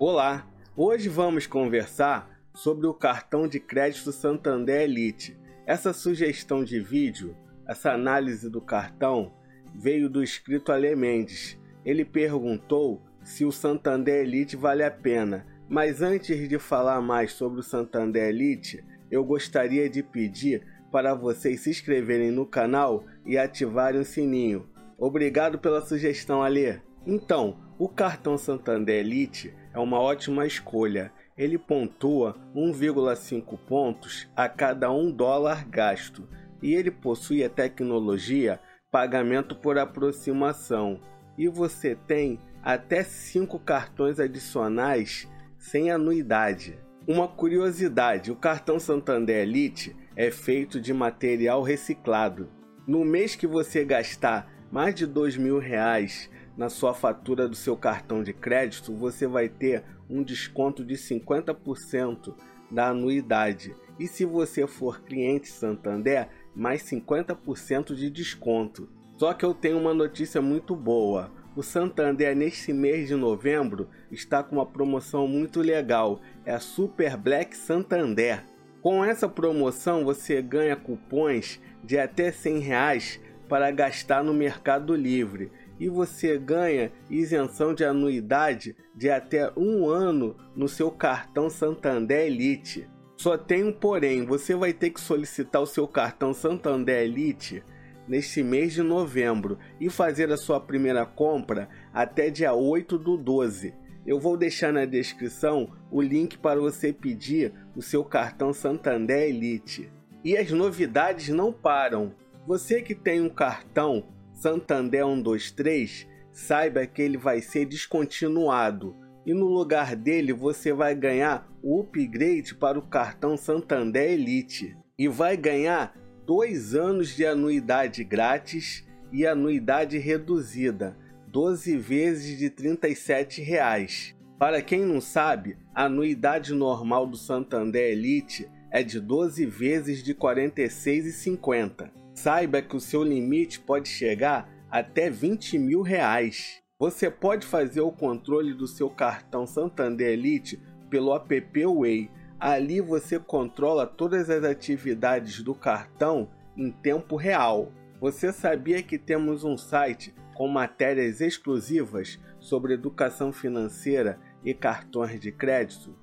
Olá, hoje vamos conversar sobre o cartão de crédito Santander Elite. Essa sugestão de vídeo, essa análise do cartão, veio do inscrito Ale Mendes. Ele perguntou se o Santander Elite vale a pena, mas antes de falar mais sobre o Santander Elite, eu gostaria de pedir para vocês se inscreverem no canal e ativarem o sininho. Obrigado pela sugestão, Ale. Então, o cartão Santander Elite é uma ótima escolha. Ele pontua 1,5 pontos a cada um dólar gasto e ele possui a tecnologia pagamento por aproximação. E você tem até 5 cartões adicionais sem anuidade. Uma curiosidade: o cartão Santander Elite é feito de material reciclado. No mês que você gastar mais de dois mil reais na sua fatura do seu cartão de crédito, você vai ter um desconto de 50% da anuidade. E se você for cliente Santander, mais 50% de desconto. Só que eu tenho uma notícia muito boa. O Santander neste mês de novembro está com uma promoção muito legal. É a Super Black Santander. Com essa promoção você ganha cupons de até 100 reais para gastar no Mercado Livre e você ganha isenção de anuidade de até um ano no seu cartão Santander Elite. Só tem um porém, você vai ter que solicitar o seu cartão Santander Elite neste mês de novembro e fazer a sua primeira compra até dia 8 do 12. Eu vou deixar na descrição o link para você pedir o seu cartão Santander Elite. E as novidades não param. Você que tem um cartão Santander 123, saiba que ele vai ser descontinuado e no lugar dele você vai ganhar o upgrade para o cartão Santander Elite e vai ganhar dois anos de anuidade grátis e anuidade reduzida, 12 vezes de 37 reais. Para quem não sabe, a anuidade normal do Santander Elite é de 12 vezes de R$ 46,50. Saiba que o seu limite pode chegar até 20 mil reais. Você pode fazer o controle do seu cartão Santander Elite pelo app Way. Ali você controla todas as atividades do cartão em tempo real. Você sabia que temos um site com matérias exclusivas sobre educação financeira e cartões de crédito?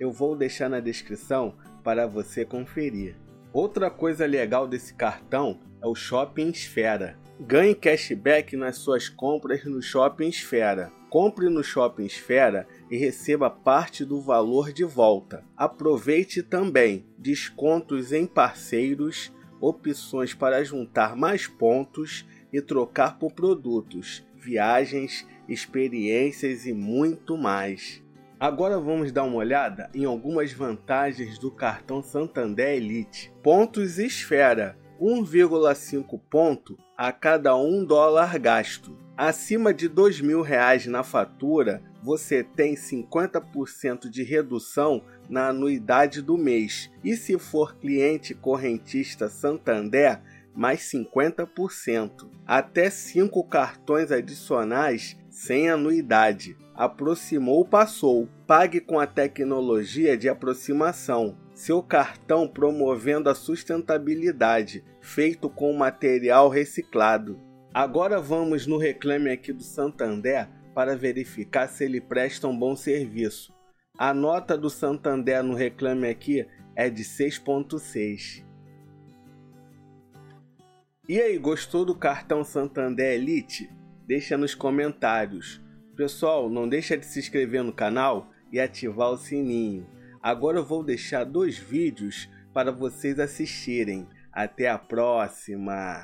Eu vou deixar na descrição para você conferir. Outra coisa legal desse cartão é o Shopping Esfera. Ganhe cashback nas suas compras no Shopping Esfera. Compre no Shopping Esfera e receba parte do valor de volta. Aproveite também descontos em parceiros, opções para juntar mais pontos e trocar por produtos, viagens, experiências e muito mais. Agora vamos dar uma olhada em algumas vantagens do cartão Santander Elite. Pontos Esfera: 1,5 ponto a cada um dólar gasto. Acima de R$ mil reais na fatura, você tem 50% de redução na anuidade do mês. E se for cliente correntista Santander, mais 50%. Até 5 cartões adicionais sem anuidade aproximou, passou. Pague com a tecnologia de aproximação. Seu cartão promovendo a sustentabilidade, feito com material reciclado. Agora vamos no reclame aqui do Santander para verificar se ele presta um bom serviço. A nota do Santander no reclame aqui é de 6.6. E aí, gostou do cartão Santander Elite? Deixa nos comentários. Pessoal, não deixa de se inscrever no canal e ativar o sininho. Agora eu vou deixar dois vídeos para vocês assistirem. Até a próxima!